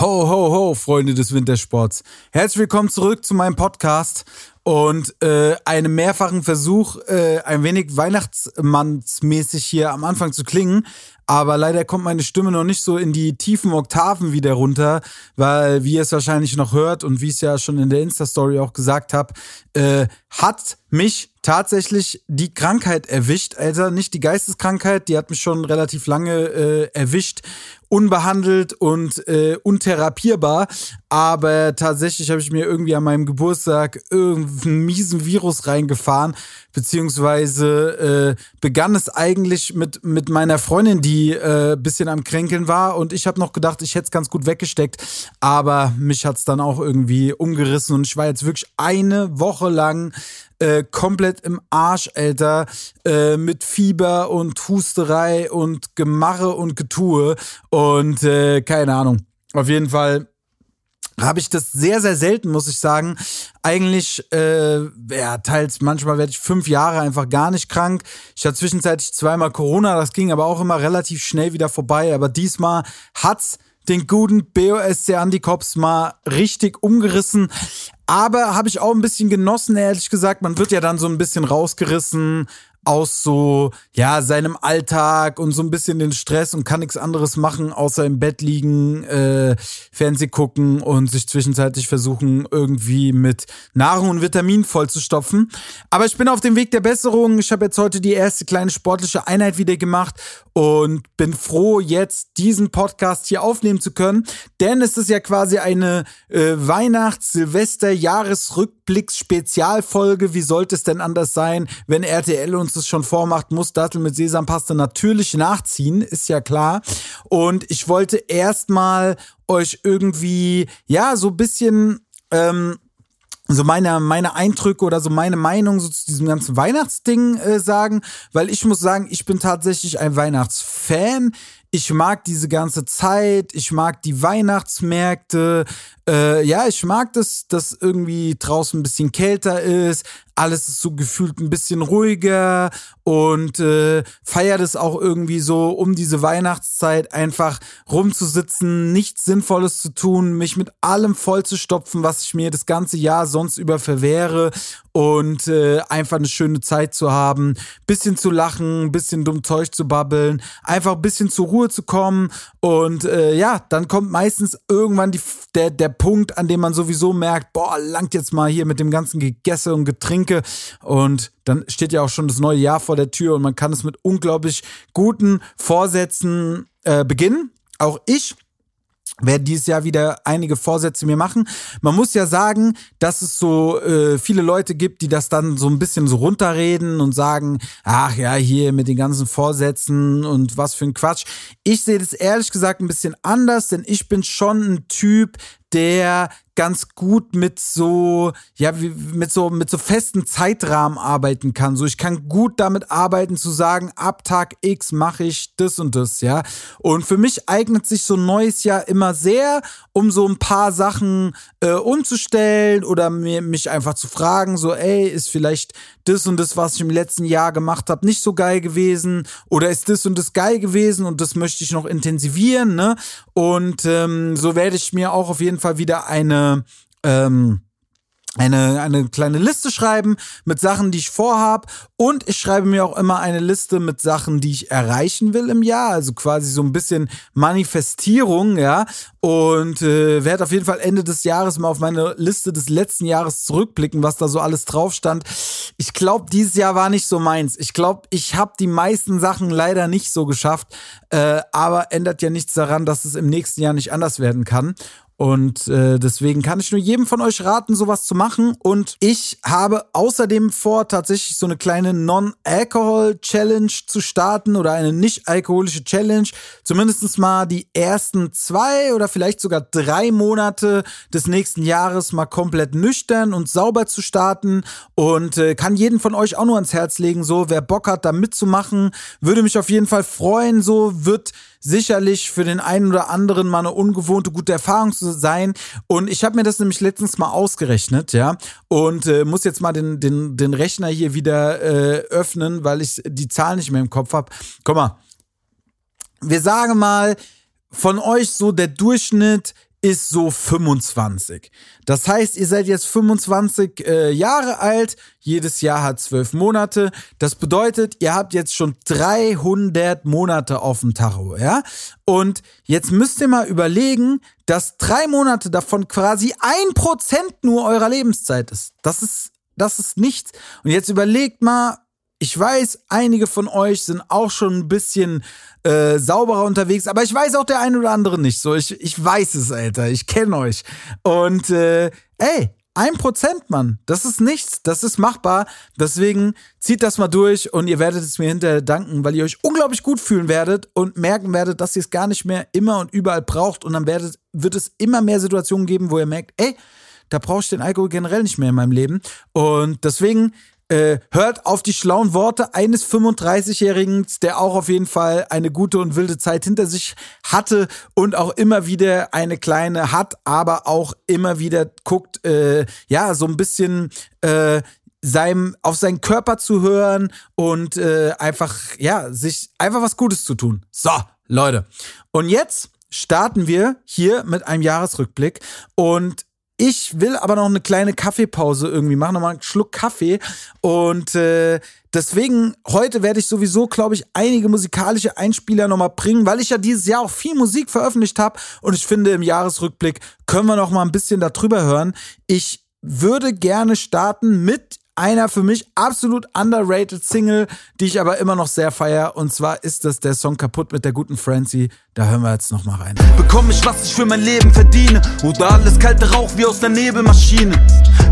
Ho, ho, ho, Freunde des Wintersports. Herzlich willkommen zurück zu meinem Podcast und äh, einem mehrfachen Versuch, äh, ein wenig Weihnachtsmannsmäßig hier am Anfang zu klingen. Aber leider kommt meine Stimme noch nicht so in die tiefen Oktaven wieder runter, weil, wie ihr es wahrscheinlich noch hört und wie ich es ja schon in der Insta-Story auch gesagt habe, äh, hat mich tatsächlich die Krankheit erwischt. Also nicht die Geisteskrankheit, die hat mich schon relativ lange äh, erwischt unbehandelt und äh, untherapierbar. Aber tatsächlich habe ich mir irgendwie an meinem Geburtstag irgendeinen miesen Virus reingefahren. Beziehungsweise äh, begann es eigentlich mit, mit meiner Freundin, die äh, bisschen am Kränkeln war. Und ich habe noch gedacht, ich hätte es ganz gut weggesteckt. Aber mich hat es dann auch irgendwie umgerissen. Und ich war jetzt wirklich eine Woche lang äh, komplett im Arsch, Alter, äh, mit Fieber und Husterei und Gemache und Getue und äh, keine Ahnung. Auf jeden Fall habe ich das sehr, sehr selten, muss ich sagen. Eigentlich, äh, ja, teils, manchmal werde ich fünf Jahre einfach gar nicht krank. Ich hatte zwischenzeitlich zweimal Corona, das ging aber auch immer relativ schnell wieder vorbei. Aber diesmal hat's den guten BOSC Antikops mal richtig umgerissen. Aber habe ich auch ein bisschen genossen, ehrlich gesagt. Man wird ja dann so ein bisschen rausgerissen aus so, ja, seinem Alltag und so ein bisschen den Stress und kann nichts anderes machen, außer im Bett liegen, äh, Fernseh gucken und sich zwischenzeitlich versuchen, irgendwie mit Nahrung und Vitaminen vollzustopfen. Aber ich bin auf dem Weg der Besserung. Ich habe jetzt heute die erste kleine sportliche Einheit wieder gemacht und bin froh, jetzt diesen Podcast hier aufnehmen zu können, denn es ist ja quasi eine äh, Weihnachts-Silvester-Jahresrückblicks-Spezialfolge. Wie sollte es denn anders sein, wenn RTL uns das schon vormacht, muss Dattel mit Sesampaste natürlich nachziehen, ist ja klar. Und ich wollte erstmal euch irgendwie, ja, so ein bisschen, ähm, so meine, meine Eindrücke oder so meine Meinung so zu diesem ganzen Weihnachtsding äh, sagen, weil ich muss sagen, ich bin tatsächlich ein Weihnachtsfan. Ich mag diese ganze Zeit, ich mag die Weihnachtsmärkte, äh, ja, ich mag das, dass irgendwie draußen ein bisschen kälter ist, alles ist so gefühlt ein bisschen ruhiger und äh, feiert es auch irgendwie so um diese Weihnachtszeit einfach rumzusitzen, nichts Sinnvolles zu tun, mich mit allem vollzustopfen, was ich mir das ganze Jahr sonst über verwehre und äh, einfach eine schöne Zeit zu haben, bisschen zu lachen, bisschen dumm Zeug zu babbeln, einfach ein bisschen zur Ruhe zu kommen und äh, ja, dann kommt meistens irgendwann die, der, der Punkt, an dem man sowieso merkt, boah, langt jetzt mal hier mit dem ganzen Gegesse und Getränke. Und dann steht ja auch schon das neue Jahr vor der Tür und man kann es mit unglaublich guten Vorsätzen äh, beginnen. Auch ich werde dieses Jahr wieder einige Vorsätze mir machen. Man muss ja sagen, dass es so äh, viele Leute gibt, die das dann so ein bisschen so runterreden und sagen, ach ja, hier mit den ganzen Vorsätzen und was für ein Quatsch. Ich sehe das ehrlich gesagt ein bisschen anders, denn ich bin schon ein Typ, der ganz gut mit so, ja, mit so, mit so festen Zeitrahmen arbeiten kann. So, ich kann gut damit arbeiten zu sagen, ab Tag X mache ich das und das, ja. Und für mich eignet sich so ein neues Jahr immer sehr, um so ein paar Sachen äh, umzustellen oder mir, mich einfach zu fragen, so, ey, ist vielleicht das und das, was ich im letzten Jahr gemacht habe, nicht so geil gewesen oder ist das und das geil gewesen und das möchte ich noch intensivieren, ne? Und ähm, so werde ich mir auch auf jeden Fall wieder eine ähm, eine, eine kleine Liste schreiben mit Sachen, die ich vorhab. Und ich schreibe mir auch immer eine Liste mit Sachen, die ich erreichen will im Jahr. Also quasi so ein bisschen Manifestierung, ja. Und äh, werde auf jeden Fall Ende des Jahres mal auf meine Liste des letzten Jahres zurückblicken, was da so alles drauf stand. Ich glaube, dieses Jahr war nicht so meins. Ich glaube, ich habe die meisten Sachen leider nicht so geschafft. Äh, aber ändert ja nichts daran, dass es im nächsten Jahr nicht anders werden kann. Und äh, deswegen kann ich nur jedem von euch raten, sowas zu machen. Und ich habe außerdem vor, tatsächlich so eine kleine Non-Alcohol-Challenge zu starten oder eine nicht-alkoholische Challenge. Zumindest mal die ersten zwei oder vielleicht sogar drei Monate des nächsten Jahres mal komplett nüchtern und sauber zu starten. Und äh, kann jeden von euch auch nur ans Herz legen, so wer Bock hat, da mitzumachen. Würde mich auf jeden Fall freuen. So wird sicherlich für den einen oder anderen mal eine ungewohnte gute Erfahrung zu sein. Und ich habe mir das nämlich letztens mal ausgerechnet, ja, und äh, muss jetzt mal den, den, den Rechner hier wieder äh, öffnen, weil ich die Zahl nicht mehr im Kopf habe. Guck mal, wir sagen mal, von euch so der Durchschnitt ist so 25. Das heißt, ihr seid jetzt 25 äh, Jahre alt, jedes Jahr hat zwölf Monate. Das bedeutet, ihr habt jetzt schon 300 Monate auf dem Tacho, ja? Und jetzt müsst ihr mal überlegen, dass drei Monate davon quasi ein Prozent nur eurer Lebenszeit ist. Das ist, das ist nichts. Und jetzt überlegt mal, ich weiß, einige von euch sind auch schon ein bisschen äh, sauberer unterwegs, aber ich weiß auch der ein oder andere nicht. So, ich, ich weiß es, Alter. Ich kenne euch. Und äh, ey, ein Prozent, Mann. Das ist nichts. Das ist machbar. Deswegen zieht das mal durch und ihr werdet es mir hinterher danken, weil ihr euch unglaublich gut fühlen werdet und merken werdet, dass ihr es gar nicht mehr immer und überall braucht. Und dann werdet, wird es immer mehr Situationen geben, wo ihr merkt, ey, da brauche ich den Alkohol generell nicht mehr in meinem Leben. Und deswegen äh, hört auf die schlauen Worte eines 35-Jährigen, der auch auf jeden Fall eine gute und wilde Zeit hinter sich hatte und auch immer wieder eine kleine hat, aber auch immer wieder guckt, äh, ja, so ein bisschen äh, seinem, auf seinen Körper zu hören und äh, einfach, ja, sich einfach was Gutes zu tun. So, Leute. Und jetzt starten wir hier mit einem Jahresrückblick und ich will aber noch eine kleine Kaffeepause irgendwie machen, nochmal einen Schluck Kaffee. Und äh, deswegen, heute werde ich sowieso, glaube ich, einige musikalische Einspieler nochmal bringen, weil ich ja dieses Jahr auch viel Musik veröffentlicht habe. Und ich finde, im Jahresrückblick können wir noch mal ein bisschen darüber hören. Ich würde gerne starten mit einer für mich absolut underrated Single, die ich aber immer noch sehr feier. Und zwar ist das der Song Kaputt mit der guten Francie. Da hören wir jetzt noch mal rein. Bekomme ich, was ich für mein Leben verdiene? Oder alles kalte Rauch wie aus der Nebelmaschine?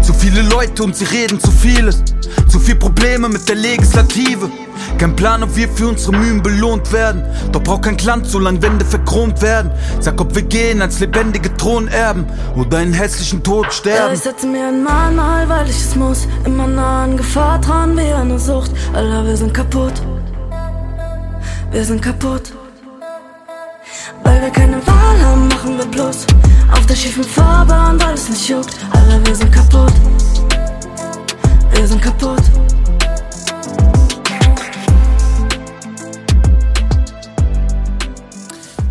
Zu viele Leute und sie reden zu vieles. Zu viel Probleme mit der Legislative. Kein Plan, ob wir für unsere Mühen belohnt werden. Doch braucht kein Glanz, solange Wände verchront werden. Sag, ob wir gehen als lebendige Thronerben oder einen hässlichen Tod sterben. Ja, ich setze mir ein Mahnmal, weil ich es muss. Immer nah an Gefahr dran, wie eine Sucht. Allah, wir sind kaputt. Wir sind kaputt. Weil wir keine Wahl haben, machen wir bloß auf der schiefen Fahrbahn, weil es nicht juckt. Allah, wir sind kaputt. Wir sind kaputt.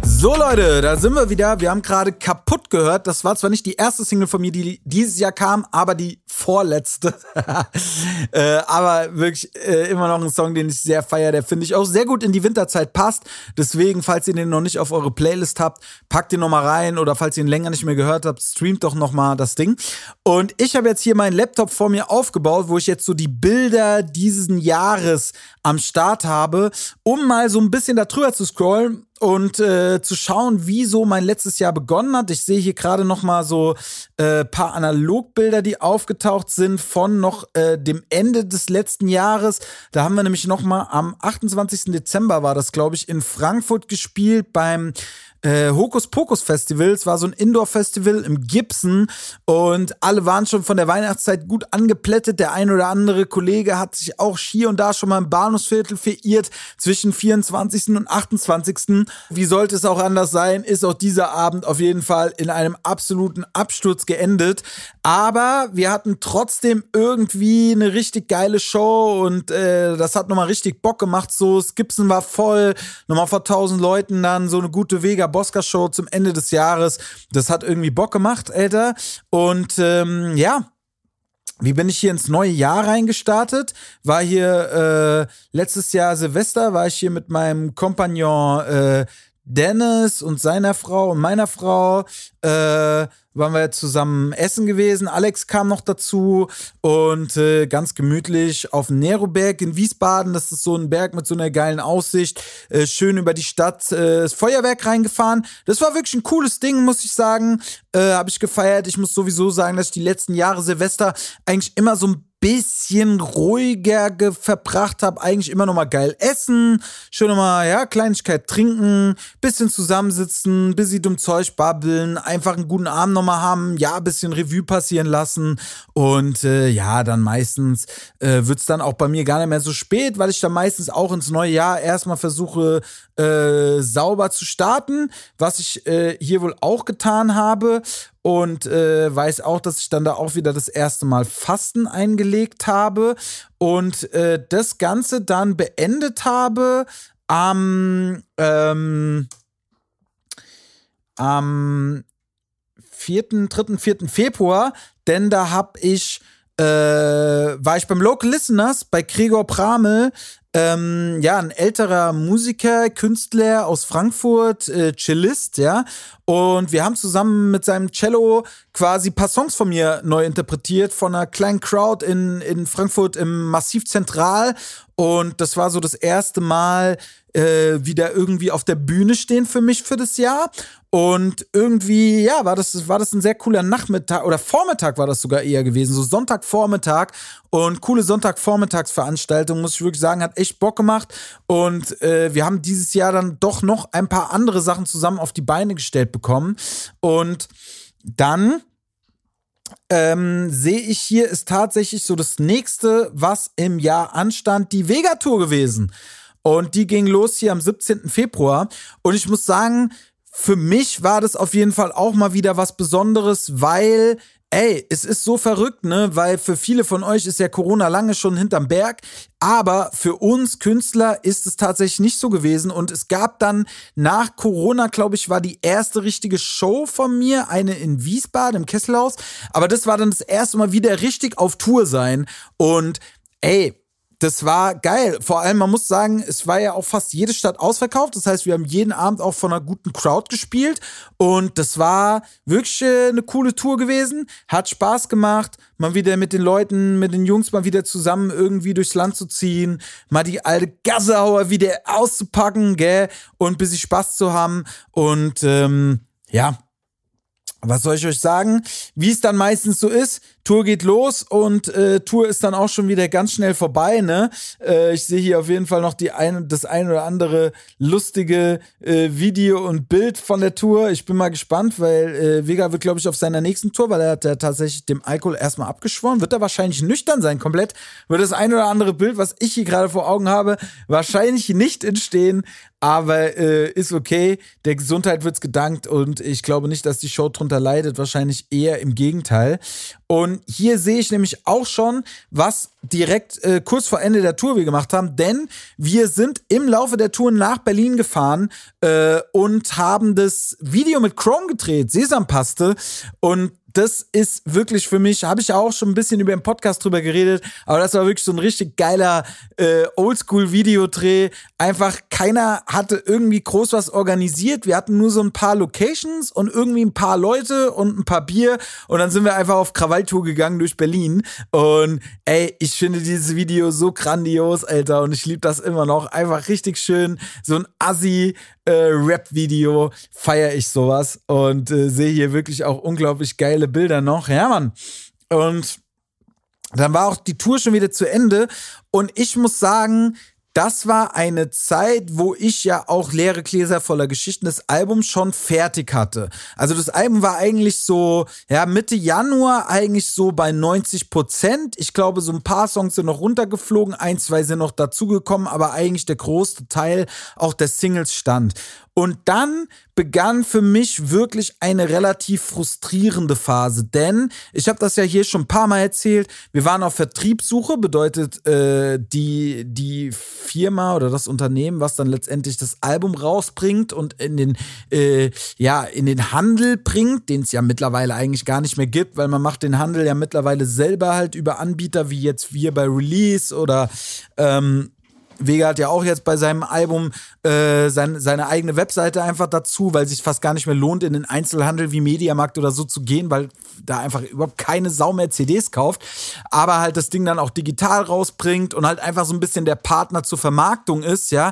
So Leute, da sind wir wieder. Wir haben gerade kaputt gehört. Das war zwar nicht die erste Single von mir, die dieses Jahr kam, aber die vorletzte. äh, aber wirklich äh, immer noch ein Song, den ich sehr feiere. Der finde ich auch sehr gut in die Winterzeit passt. Deswegen, falls ihr den noch nicht auf eure Playlist habt, packt den noch mal rein oder falls ihr ihn länger nicht mehr gehört habt, streamt doch noch mal das Ding. Und ich habe jetzt hier meinen Laptop vor mir aufgebaut, wo ich jetzt so die Bilder diesen Jahres am Start habe, um mal so ein bisschen da drüber zu scrollen und äh, zu schauen, wie so mein letztes Jahr begonnen hat. Ich sehe hier gerade noch mal so äh, paar Analogbilder, die aufgetaucht sind von noch äh, dem Ende des letzten Jahres. Da haben wir nämlich noch mal am 28. Dezember war das, glaube ich, in Frankfurt gespielt beim äh, Hokus Pokus Festival. Es war so ein Indoor-Festival im Gibson und alle waren schon von der Weihnachtszeit gut angeplättet. Der ein oder andere Kollege hat sich auch hier und da schon mal im Bahnhofsviertel verirrt zwischen 24. und 28. Wie sollte es auch anders sein, ist auch dieser Abend auf jeden Fall in einem absoluten Absturz geendet. Aber wir hatten trotzdem irgendwie eine richtig geile Show und äh, das hat nochmal richtig Bock gemacht. So, Skipsen war voll, nochmal vor 1000 Leuten dann so eine gute Vega Bosca-Show zum Ende des Jahres. Das hat irgendwie Bock gemacht, Alter. Und ähm, ja, wie bin ich hier ins neue Jahr reingestartet? War hier äh, letztes Jahr Silvester, war ich hier mit meinem Kompagnon äh, Dennis und seiner Frau und meiner Frau. Äh, waren wir zusammen essen gewesen. Alex kam noch dazu und äh, ganz gemütlich auf dem Neroberg in Wiesbaden. Das ist so ein Berg mit so einer geilen Aussicht. Äh, schön über die Stadt. Äh, das Feuerwerk reingefahren. Das war wirklich ein cooles Ding, muss ich sagen. Äh, Habe ich gefeiert. Ich muss sowieso sagen, dass ich die letzten Jahre Silvester eigentlich immer so ein bisschen ruhiger verbracht habe. Eigentlich immer noch mal geil essen, schön noch mal, ja, Kleinigkeit trinken, bisschen zusammensitzen, bisschen dumm Zeug babbeln, einfach einen guten Abend noch mal haben, ja, bisschen Revue passieren lassen und äh, ja, dann meistens äh, wird's dann auch bei mir gar nicht mehr so spät, weil ich dann meistens auch ins neue Jahr erstmal versuche, äh, sauber zu starten, was ich äh, hier wohl auch getan habe und äh, weiß auch, dass ich dann da auch wieder das erste Mal Fasten eingelegt habe und äh, das Ganze dann beendet habe am ähm, am vierten, dritten, vierten Februar, denn da hab ich äh, war ich beim Local Listeners bei Gregor Pramel ähm, ja, ein älterer Musiker, Künstler aus Frankfurt, äh, Cellist, ja. Und wir haben zusammen mit seinem Cello quasi ein paar Songs von mir neu interpretiert von einer kleinen Crowd in, in Frankfurt im Massiv Zentral. Und das war so das erste Mal äh, wieder irgendwie auf der Bühne stehen für mich für das Jahr. Und irgendwie, ja, war das, war das ein sehr cooler Nachmittag oder Vormittag war das sogar eher gewesen, so Sonntagvormittag und coole Sonntagvormittagsveranstaltung, muss ich wirklich sagen, hat echt Bock gemacht. Und äh, wir haben dieses Jahr dann doch noch ein paar andere Sachen zusammen auf die Beine gestellt bekommen. Und dann ähm, sehe ich hier, ist tatsächlich so das nächste, was im Jahr anstand, die Vega-Tour gewesen. Und die ging los hier am 17. Februar. Und ich muss sagen, für mich war das auf jeden Fall auch mal wieder was Besonderes, weil Ey, es ist so verrückt, ne? Weil für viele von euch ist ja Corona lange schon hinterm Berg. Aber für uns Künstler ist es tatsächlich nicht so gewesen. Und es gab dann nach Corona, glaube ich, war die erste richtige Show von mir, eine in Wiesbaden im Kesselhaus. Aber das war dann das erste Mal wieder richtig auf Tour sein. Und ey, das war geil. Vor allem, man muss sagen, es war ja auch fast jede Stadt ausverkauft. Das heißt, wir haben jeden Abend auch von einer guten Crowd gespielt. Und das war wirklich äh, eine coole Tour gewesen. Hat Spaß gemacht, mal wieder mit den Leuten, mit den Jungs mal wieder zusammen irgendwie durchs Land zu ziehen, mal die alte Gassehauer wieder auszupacken, gell, und bis sie Spaß zu haben. Und ähm, ja, was soll ich euch sagen? Wie es dann meistens so ist, Tour geht los und äh, Tour ist dann auch schon wieder ganz schnell vorbei. Ne? Äh, ich sehe hier auf jeden Fall noch die ein, das ein oder andere lustige äh, Video und Bild von der Tour. Ich bin mal gespannt, weil äh, Vega wird, glaube ich, auf seiner nächsten Tour, weil er hat ja tatsächlich dem Alkohol erstmal abgeschworen, wird er wahrscheinlich nüchtern sein komplett. Wird das ein oder andere Bild, was ich hier gerade vor Augen habe, wahrscheinlich nicht entstehen. Aber äh, ist okay. Der Gesundheit wird's gedankt und ich glaube nicht, dass die Show drunter leidet. Wahrscheinlich eher im Gegenteil. Und hier sehe ich nämlich auch schon, was direkt äh, kurz vor Ende der Tour wir gemacht haben, denn wir sind im Laufe der Tour nach Berlin gefahren äh, und haben das Video mit Chrome gedreht, Sesampaste. Und das ist wirklich für mich, habe ich ja auch schon ein bisschen über den Podcast drüber geredet, aber das war wirklich so ein richtig geiler äh, Oldschool-Videodreh. Einfach keiner hatte irgendwie groß was organisiert. Wir hatten nur so ein paar Locations und irgendwie ein paar Leute und ein paar Bier und dann sind wir einfach auf Krawalltour gegangen durch Berlin. Und ey, ich finde dieses Video so grandios, Alter, und ich liebe das immer noch. Einfach richtig schön. So ein Assi, äh, feiere ich sowas und äh, sehe hier wirklich auch unglaublich geile Bilder noch. Ja, Mann. Und dann war auch die Tour schon wieder zu Ende und ich muss sagen, das war eine Zeit, wo ich ja auch leere Gläser voller Geschichten das Album schon fertig hatte. Also das Album war eigentlich so, ja, Mitte Januar eigentlich so bei 90 Prozent. Ich glaube, so ein paar Songs sind noch runtergeflogen, ein, zwei sind noch dazugekommen, aber eigentlich der größte Teil auch der Singles stand. Und dann begann für mich wirklich eine relativ frustrierende Phase, denn ich habe das ja hier schon ein paar Mal erzählt. Wir waren auf Vertriebssuche, bedeutet äh, die die Firma oder das Unternehmen, was dann letztendlich das Album rausbringt und in den äh, ja in den Handel bringt, den es ja mittlerweile eigentlich gar nicht mehr gibt, weil man macht den Handel ja mittlerweile selber halt über Anbieter wie jetzt wir bei Release oder ähm, Vega hat ja auch jetzt bei seinem Album äh, sein, seine eigene Webseite einfach dazu, weil sich fast gar nicht mehr lohnt, in den Einzelhandel wie Mediamarkt oder so zu gehen, weil da einfach überhaupt keine Sau mehr CDs kauft. Aber halt das Ding dann auch digital rausbringt und halt einfach so ein bisschen der Partner zur Vermarktung ist, ja.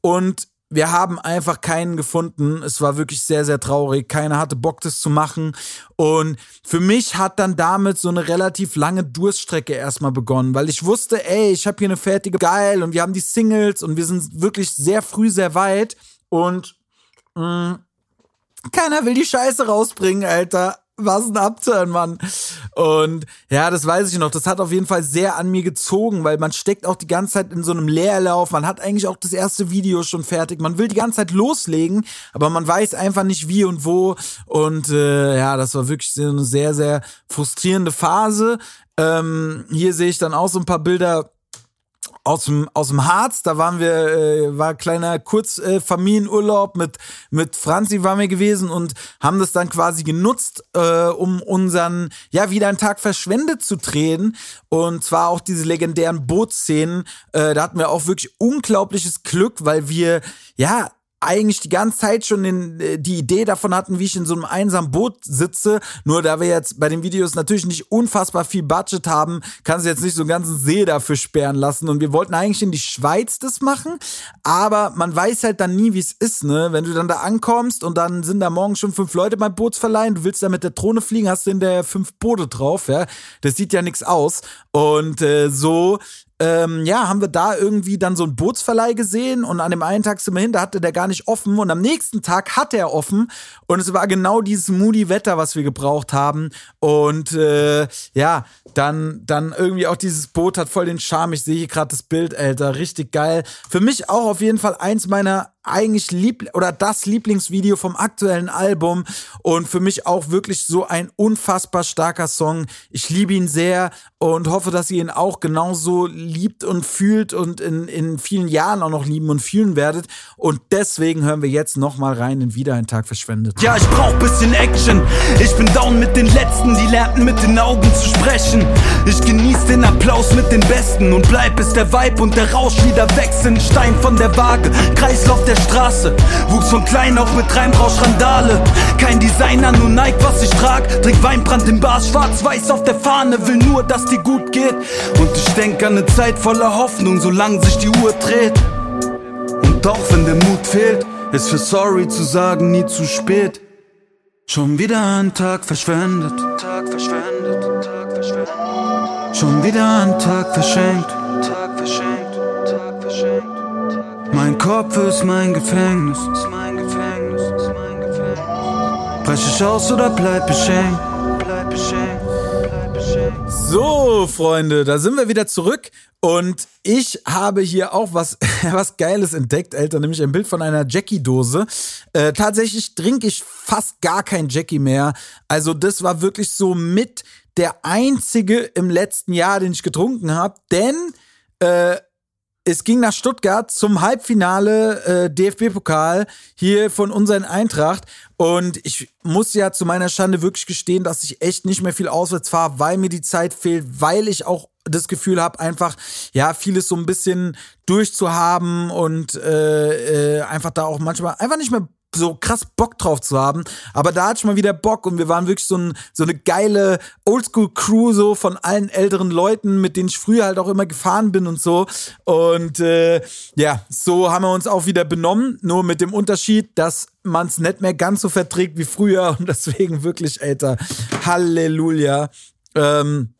Und wir haben einfach keinen gefunden. Es war wirklich sehr, sehr traurig. Keiner hatte Bock, das zu machen. Und für mich hat dann damit so eine relativ lange Durststrecke erstmal begonnen, weil ich wusste, ey, ich habe hier eine fertige Geil und wir haben die Singles und wir sind wirklich sehr früh, sehr weit. Und mh, mm, keiner will die Scheiße rausbringen, Alter was ein Upturn, Mann. Und ja, das weiß ich noch. Das hat auf jeden Fall sehr an mir gezogen, weil man steckt auch die ganze Zeit in so einem Leerlauf. Man hat eigentlich auch das erste Video schon fertig. Man will die ganze Zeit loslegen, aber man weiß einfach nicht wie und wo. Und äh, ja, das war wirklich eine sehr, sehr frustrierende Phase. Ähm, hier sehe ich dann auch so ein paar Bilder aus dem, aus dem Harz, da waren wir, äh, war kleiner Kurzfamilienurlaub äh, mit, mit Franzi waren wir gewesen und haben das dann quasi genutzt, äh, um unseren, ja, wieder einen Tag verschwendet zu drehen. Und zwar auch diese legendären Bootsszenen. Äh, da hatten wir auch wirklich unglaubliches Glück, weil wir, ja, eigentlich die ganze Zeit schon den, äh, die Idee davon hatten, wie ich in so einem einsamen Boot sitze. Nur da wir jetzt bei den Videos natürlich nicht unfassbar viel Budget haben, kann sie jetzt nicht so einen ganzen See dafür sperren lassen. Und wir wollten eigentlich in die Schweiz das machen, aber man weiß halt dann nie, wie es ist, ne? Wenn du dann da ankommst und dann sind da morgen schon fünf Leute beim Bootsverleihen, du willst da mit der Drohne fliegen, hast du in der fünf Boote drauf, ja? Das sieht ja nichts aus. Und äh, so ähm, ja, haben wir da irgendwie dann so einen Bootsverleih gesehen und an dem einen Tag sind wir hin, da hatte der gar nicht offen und am nächsten Tag hat er offen und es war genau dieses moody Wetter, was wir gebraucht haben und äh, ja, dann, dann irgendwie auch dieses Boot hat voll den Charme. Ich sehe hier gerade das Bild, Alter, richtig geil. Für mich auch auf jeden Fall eins meiner eigentlich lieb oder das Lieblingsvideo vom aktuellen Album und für mich auch wirklich so ein unfassbar starker Song. Ich liebe ihn sehr und hoffe, dass ihr ihn auch genauso liebt und fühlt und in, in vielen Jahren auch noch lieben und fühlen werdet. Und deswegen hören wir jetzt nochmal rein in Wieder ein Tag verschwendet. Ja, ich brauch bisschen Action. Ich bin down mit den Letzten, die lernten mit den Augen zu sprechen. Ich genieß den Applaus mit den Besten und bleib bis der Vibe und der Rausch wieder wechseln. Stein von der Waage, Kreislauf der Straße. Wuchs von klein auf mit Reimrausch Randale. Kein Designer, nur Nike, was ich trag. Trink Weinbrand im Bars, schwarz-weiß auf der Fahne. Will nur, dass dir gut geht. Und ich denk an ne Zeit voller Hoffnung, solange sich die Uhr dreht. Und auch wenn der Mut fehlt, ist für sorry zu sagen nie zu spät. Schon wieder ein Tag verschwendet. Tag verschwendet, Tag verschwendet. Schon wieder ein Tag verschenkt. Tag verschenkt, Tag verschenkt. Mein Kopf ist mein Gefängnis. Ist mein Gefängnis, ist mein Gefängnis. Brech ich aus oder bleib beschenkt. So, Freunde, da sind wir wieder zurück. Und ich habe hier auch was, was Geiles entdeckt, Alter, nämlich ein Bild von einer Jackie-Dose. Äh, tatsächlich trinke ich fast gar kein Jackie mehr. Also, das war wirklich so mit der einzige im letzten Jahr, den ich getrunken habe. Denn äh, es ging nach Stuttgart zum Halbfinale äh, DFB-Pokal hier von unseren Eintracht. Und ich muss ja zu meiner Schande wirklich gestehen, dass ich echt nicht mehr viel auswärts fahre, weil mir die Zeit fehlt, weil ich auch das Gefühl habe, einfach, ja, vieles so ein bisschen durchzuhaben und äh, äh, einfach da auch manchmal einfach nicht mehr so krass Bock drauf zu haben. Aber da hatte ich mal wieder Bock und wir waren wirklich so, ein, so eine geile Oldschool-Crew so von allen älteren Leuten, mit denen ich früher halt auch immer gefahren bin und so. Und äh, ja, so haben wir uns auch wieder benommen, nur mit dem Unterschied, dass man es nicht mehr ganz so verträgt wie früher und deswegen wirklich, Alter, Halleluja. Ähm,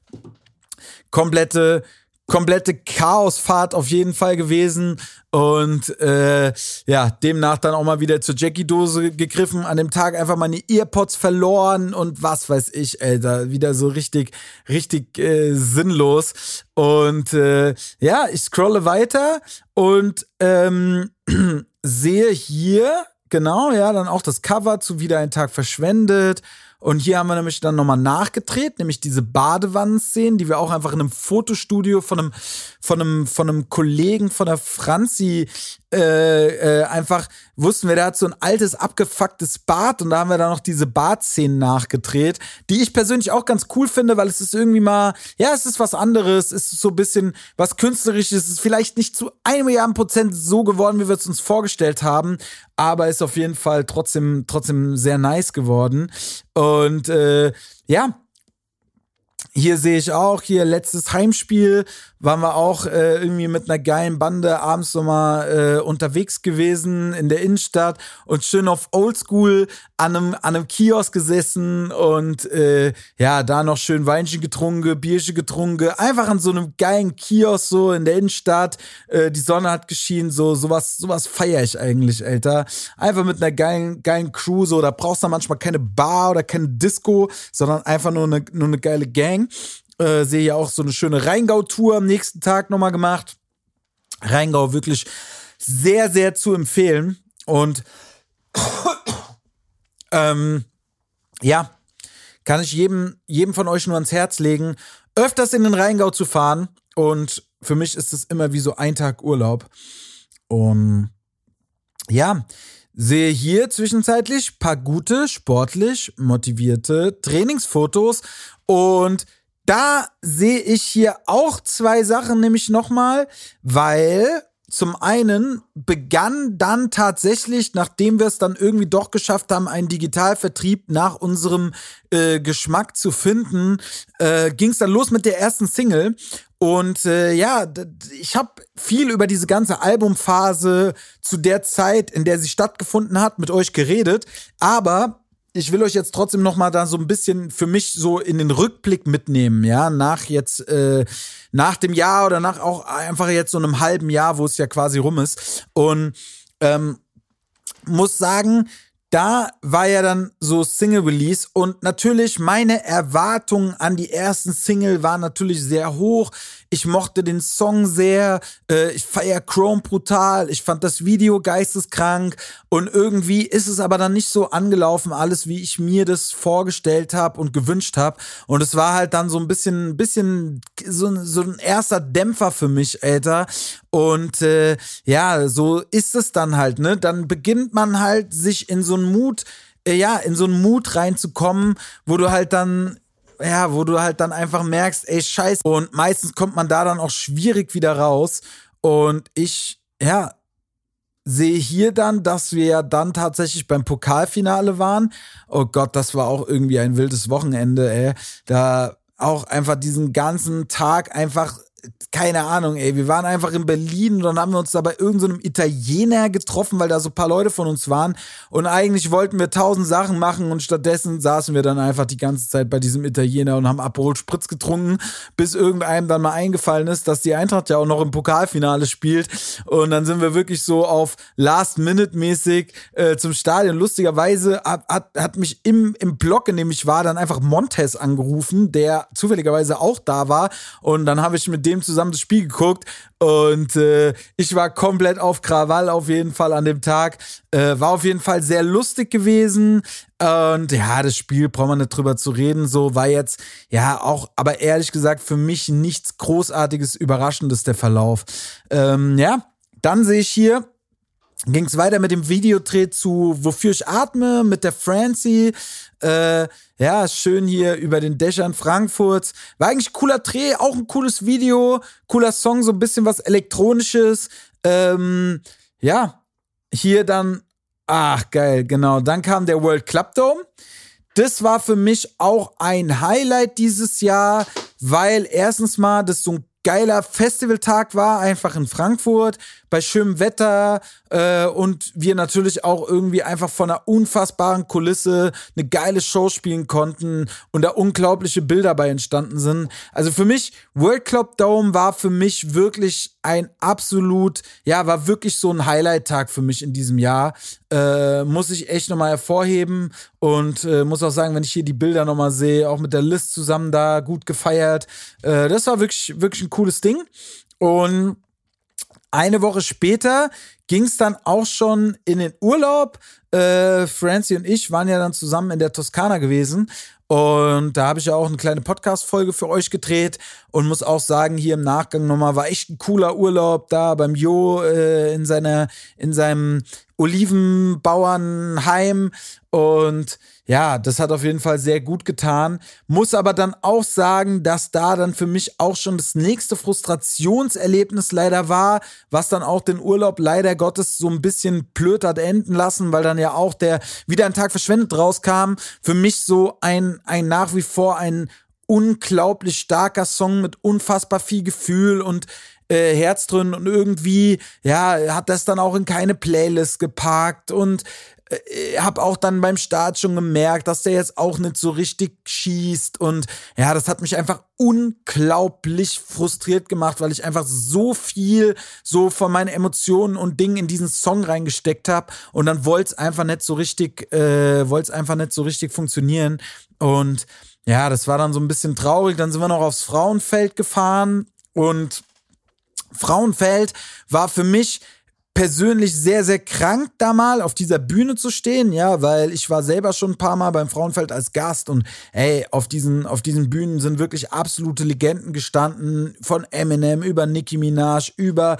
komplette komplette Chaosfahrt auf jeden Fall gewesen. Und äh, ja, demnach dann auch mal wieder zur Jackie-Dose gegriffen, an dem Tag einfach meine Earpods verloren und was weiß ich, Alter. Wieder so richtig, richtig äh, sinnlos. Und äh, ja, ich scrolle weiter und ähm, sehe hier, genau, ja, dann auch das Cover zu Wieder ein Tag verschwendet. Und hier haben wir nämlich dann nochmal nachgedreht, nämlich diese Badewannenszenen, die wir auch einfach in einem Fotostudio von einem, von einem, von einem Kollegen von der Franzi äh, äh, einfach wussten wir, der hat so ein altes, abgefucktes Bad und da haben wir dann noch diese Badszenen nachgedreht, die ich persönlich auch ganz cool finde, weil es ist irgendwie mal, ja, es ist was anderes, es ist so ein bisschen was Künstlerisches, es ist vielleicht nicht zu einem Milliarden Prozent so geworden, wie wir es uns vorgestellt haben, aber ist auf jeden Fall trotzdem, trotzdem sehr nice geworden. Und äh, ja, hier sehe ich auch, hier letztes Heimspiel waren wir auch äh, irgendwie mit einer geilen Bande abends nochmal äh, unterwegs gewesen in der Innenstadt und schön auf Oldschool an einem, an einem Kiosk gesessen und äh, ja, da noch schön Weinchen getrunken, Bierchen getrunken, einfach an so einem geilen Kiosk so in der Innenstadt. Äh, die Sonne hat geschienen, so sowas, sowas feiere ich eigentlich, Alter. Einfach mit einer geilen, geilen Crew, so da brauchst du manchmal keine Bar oder keine Disco, sondern einfach nur eine, nur eine geile Gang. Äh, sehe ja auch so eine schöne Rheingau-Tour am nächsten Tag nochmal gemacht. Rheingau wirklich sehr, sehr zu empfehlen. Und ähm, ja, kann ich jedem, jedem von euch nur ans Herz legen, öfters in den Rheingau zu fahren und für mich ist es immer wie so ein Tag Urlaub. Und ja, sehe hier zwischenzeitlich paar gute, sportlich motivierte Trainingsfotos und da sehe ich hier auch zwei Sachen, nämlich nochmal, weil zum einen begann dann tatsächlich, nachdem wir es dann irgendwie doch geschafft haben, einen Digitalvertrieb nach unserem äh, Geschmack zu finden, äh, ging es dann los mit der ersten Single. Und äh, ja, ich habe viel über diese ganze Albumphase zu der Zeit, in der sie stattgefunden hat, mit euch geredet. Aber ich will euch jetzt trotzdem noch mal da so ein bisschen für mich so in den Rückblick mitnehmen, ja, nach jetzt äh, nach dem Jahr oder nach auch einfach jetzt so einem halben Jahr, wo es ja quasi rum ist und ähm, muss sagen, da war ja dann so Single Release und natürlich meine Erwartungen an die ersten Single waren natürlich sehr hoch. Ich mochte den Song sehr. Äh, ich feier Chrome brutal. Ich fand das Video geisteskrank. Und irgendwie ist es aber dann nicht so angelaufen, alles wie ich mir das vorgestellt habe und gewünscht habe. Und es war halt dann so ein bisschen, ein bisschen so, so ein erster Dämpfer für mich, Alter. Und äh, ja, so ist es dann halt, ne? Dann beginnt man halt sich in so einen Mut, äh, ja, in so einen Mut reinzukommen, wo du halt dann ja, wo du halt dann einfach merkst, ey, scheiße. Und meistens kommt man da dann auch schwierig wieder raus. Und ich, ja, sehe hier dann, dass wir ja dann tatsächlich beim Pokalfinale waren. Oh Gott, das war auch irgendwie ein wildes Wochenende, ey. Da auch einfach diesen ganzen Tag einfach keine Ahnung, ey, wir waren einfach in Berlin und dann haben wir uns da bei irgendeinem so Italiener getroffen, weil da so ein paar Leute von uns waren. Und eigentlich wollten wir tausend Sachen machen und stattdessen saßen wir dann einfach die ganze Zeit bei diesem Italiener und haben Aperol Spritz getrunken, bis irgendeinem dann mal eingefallen ist, dass die Eintracht ja auch noch im Pokalfinale spielt. Und dann sind wir wirklich so auf Last-Minute-mäßig äh, zum Stadion. Lustigerweise hat, hat, hat mich im, im Block, in dem ich war, dann einfach Montes angerufen, der zufälligerweise auch da war. Und dann habe ich mit dem dem zusammen das Spiel geguckt und äh, ich war komplett auf Krawall auf jeden Fall an dem Tag. Äh, war auf jeden Fall sehr lustig gewesen. Und ja, das Spiel braucht man nicht drüber zu reden. So war jetzt, ja, auch, aber ehrlich gesagt, für mich nichts Großartiges, Überraschendes der Verlauf. Ähm, ja, dann sehe ich hier, ging es weiter mit dem Videodreh zu Wofür ich atme mit der Francie. Äh, ja, schön hier über den Dächern Frankfurts. War eigentlich cooler Dreh, auch ein cooles Video, cooler Song, so ein bisschen was Elektronisches. Ähm, ja, hier dann, ach geil, genau. Dann kam der World Club Dome. Das war für mich auch ein Highlight dieses Jahr, weil erstens mal das so ein geiler Festivaltag war, einfach in Frankfurt, bei schönem Wetter äh, und wir natürlich auch irgendwie einfach von einer unfassbaren Kulisse eine geile Show spielen konnten und da unglaubliche Bilder bei entstanden sind. Also für mich, World Club Dome war für mich wirklich ein absolut, ja, war wirklich so ein Highlight-Tag für mich in diesem Jahr. Äh, muss ich echt nochmal hervorheben und äh, muss auch sagen, wenn ich hier die Bilder nochmal sehe, auch mit der List zusammen da gut gefeiert. Äh, das war wirklich, wirklich ein cooles Ding. Und eine Woche später ging es dann auch schon in den Urlaub. Äh, Francie und ich waren ja dann zusammen in der Toskana gewesen. Und da habe ich ja auch eine kleine Podcast-Folge für euch gedreht und muss auch sagen, hier im Nachgang nochmal war echt ein cooler Urlaub da beim Jo äh, in seiner, in seinem Olivenbauernheim und ja, das hat auf jeden Fall sehr gut getan. Muss aber dann auch sagen, dass da dann für mich auch schon das nächste Frustrationserlebnis leider war, was dann auch den Urlaub leider Gottes so ein bisschen blöd hat enden lassen, weil dann ja auch der wieder ein Tag verschwendet rauskam. Für mich so ein, ein nach wie vor ein unglaublich starker Song mit unfassbar viel Gefühl und äh, Herz drin und irgendwie, ja, hat das dann auch in keine Playlist geparkt und äh, habe auch dann beim Start schon gemerkt, dass der jetzt auch nicht so richtig schießt und ja, das hat mich einfach unglaublich frustriert gemacht, weil ich einfach so viel so von meinen Emotionen und Dingen in diesen Song reingesteckt habe und dann wollte es einfach nicht so richtig, äh, wollte es einfach nicht so richtig funktionieren und ja, das war dann so ein bisschen traurig. Dann sind wir noch aufs Frauenfeld gefahren und Frauenfeld war für mich persönlich sehr, sehr krank, da mal auf dieser Bühne zu stehen, ja, weil ich war selber schon ein paar Mal beim Frauenfeld als Gast und ey, auf diesen, auf diesen Bühnen sind wirklich absolute Legenden gestanden, von Eminem über Nicki Minaj, über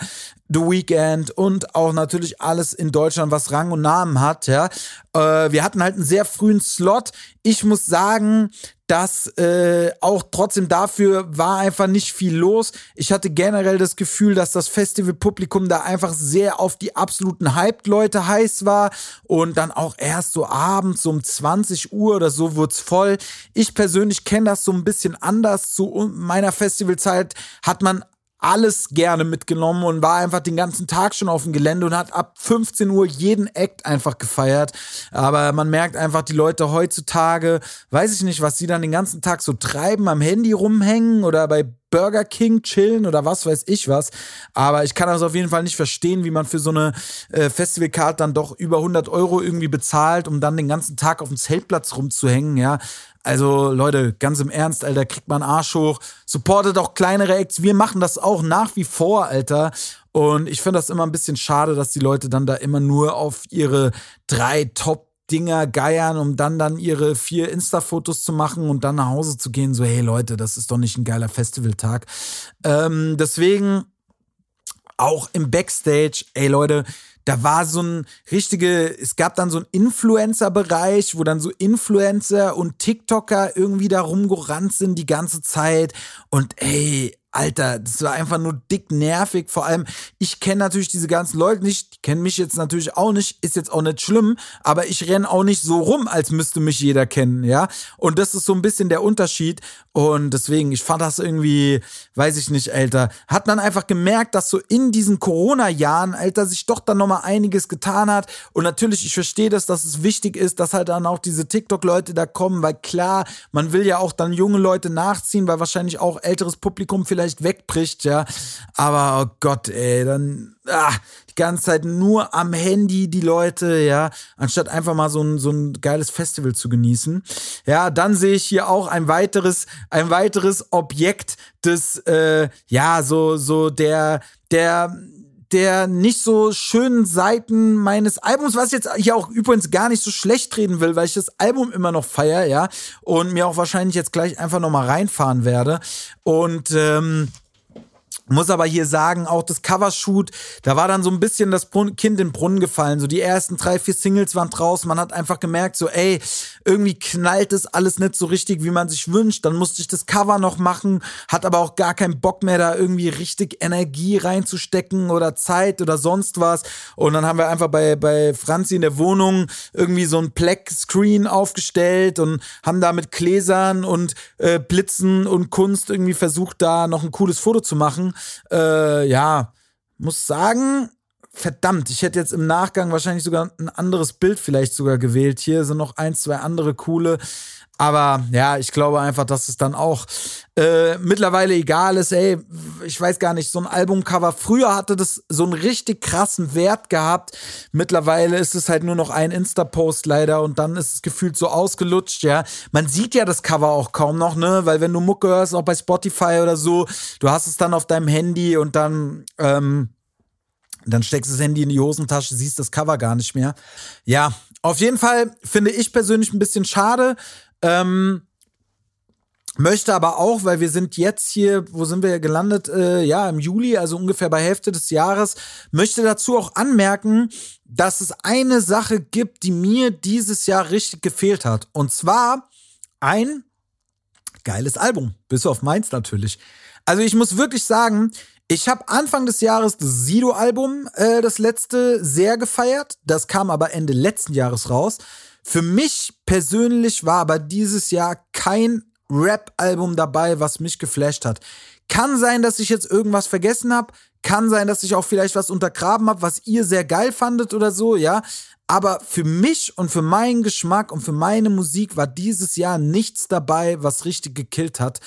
The Weeknd und auch natürlich alles in Deutschland, was Rang und Namen hat, ja. Äh, wir hatten halt einen sehr frühen Slot. Ich muss sagen, dass äh, auch trotzdem dafür war einfach nicht viel los. Ich hatte generell das Gefühl, dass das Festivalpublikum da einfach sehr auf die absoluten Hyped-Leute heiß war und dann auch erst so abends um 20 Uhr oder so wurde es voll. Ich persönlich kenne das so ein bisschen anders. Zu meiner Festivalzeit hat man alles gerne mitgenommen und war einfach den ganzen Tag schon auf dem Gelände und hat ab 15 Uhr jeden Act einfach gefeiert. Aber man merkt einfach, die Leute heutzutage, weiß ich nicht, was sie dann den ganzen Tag so treiben, am Handy rumhängen oder bei Burger King chillen oder was weiß ich was. Aber ich kann das auf jeden Fall nicht verstehen, wie man für so eine äh, Festivalcard dann doch über 100 Euro irgendwie bezahlt, um dann den ganzen Tag auf dem Zeltplatz rumzuhängen, ja. Also Leute, ganz im Ernst, Alter, kriegt man Arsch hoch. Supportet auch kleinere Acts. Wir machen das auch nach wie vor, Alter. Und ich finde das immer ein bisschen schade, dass die Leute dann da immer nur auf ihre drei Top Dinger geiern, um dann dann ihre vier Insta-Fotos zu machen und dann nach Hause zu gehen. So, hey Leute, das ist doch nicht ein geiler Festivaltag. Ähm, deswegen auch im Backstage, ey Leute, da war so ein richtige, es gab dann so ein Influencer-Bereich, wo dann so Influencer und TikToker irgendwie da rumgerannt sind die ganze Zeit. Und ey, Alter, das war einfach nur dick nervig. Vor allem, ich kenne natürlich diese ganzen Leute nicht, die kennen mich jetzt natürlich auch nicht, ist jetzt auch nicht schlimm, aber ich renne auch nicht so rum, als müsste mich jeder kennen, ja. Und das ist so ein bisschen der Unterschied. Und deswegen, ich fand das irgendwie, weiß ich nicht, Alter, hat man einfach gemerkt, dass so in diesen Corona-Jahren, Alter, sich doch dann nochmal einiges getan hat. Und natürlich, ich verstehe das, dass es wichtig ist, dass halt dann auch diese TikTok-Leute da kommen, weil klar, man will ja auch dann junge Leute nachziehen, weil wahrscheinlich auch älteres Publikum vielleicht vielleicht wegbricht, ja. Aber oh Gott, ey, dann ah, die ganze Zeit nur am Handy die Leute, ja, anstatt einfach mal so ein, so ein geiles Festival zu genießen. Ja, dann sehe ich hier auch ein weiteres, ein weiteres Objekt des, äh, ja, so, so der, der, der nicht so schönen Seiten meines Albums, was ich jetzt hier auch übrigens gar nicht so schlecht reden will, weil ich das Album immer noch feier, ja, und mir auch wahrscheinlich jetzt gleich einfach noch mal reinfahren werde. Und ähm, muss aber hier sagen, auch das Covershoot, da war dann so ein bisschen das Kind in den Brunnen gefallen. So die ersten drei, vier Singles waren draußen. Man hat einfach gemerkt, so, ey, irgendwie knallt es alles nicht so richtig, wie man sich wünscht. Dann musste ich das Cover noch machen, hat aber auch gar keinen Bock mehr, da irgendwie richtig Energie reinzustecken oder Zeit oder sonst was. Und dann haben wir einfach bei, bei Franzi in der Wohnung irgendwie so ein Plex-Screen aufgestellt und haben da mit Gläsern und äh, Blitzen und Kunst irgendwie versucht, da noch ein cooles Foto zu machen. Äh, ja, muss sagen, verdammt, ich hätte jetzt im Nachgang wahrscheinlich sogar ein anderes Bild vielleicht sogar gewählt. Hier sind noch ein, zwei andere coole. Aber ja, ich glaube einfach, dass es dann auch äh, mittlerweile egal ist. Ey, ich weiß gar nicht, so ein Albumcover. Früher hatte das so einen richtig krassen Wert gehabt. Mittlerweile ist es halt nur noch ein Insta-Post leider und dann ist es gefühlt so ausgelutscht, ja. Man sieht ja das Cover auch kaum noch, ne? Weil wenn du Mucke hörst, auch bei Spotify oder so, du hast es dann auf deinem Handy und dann, ähm, dann steckst du das Handy in die Hosentasche, siehst das Cover gar nicht mehr. Ja, auf jeden Fall finde ich persönlich ein bisschen schade. Ähm, möchte aber auch, weil wir sind jetzt hier, wo sind wir gelandet? Äh, ja, im Juli, also ungefähr bei Hälfte des Jahres, möchte dazu auch anmerken, dass es eine Sache gibt, die mir dieses Jahr richtig gefehlt hat. Und zwar ein geiles Album. Bis auf meins natürlich. Also ich muss wirklich sagen, ich habe Anfang des Jahres das Sido-Album, äh, das letzte, sehr gefeiert. Das kam aber Ende letzten Jahres raus. Für mich persönlich war aber dieses Jahr kein Rap-Album dabei, was mich geflasht hat. Kann sein, dass ich jetzt irgendwas vergessen habe. Kann sein, dass ich auch vielleicht was untergraben habe, was ihr sehr geil fandet oder so, ja. Aber für mich und für meinen Geschmack und für meine Musik war dieses Jahr nichts dabei, was richtig gekillt hat.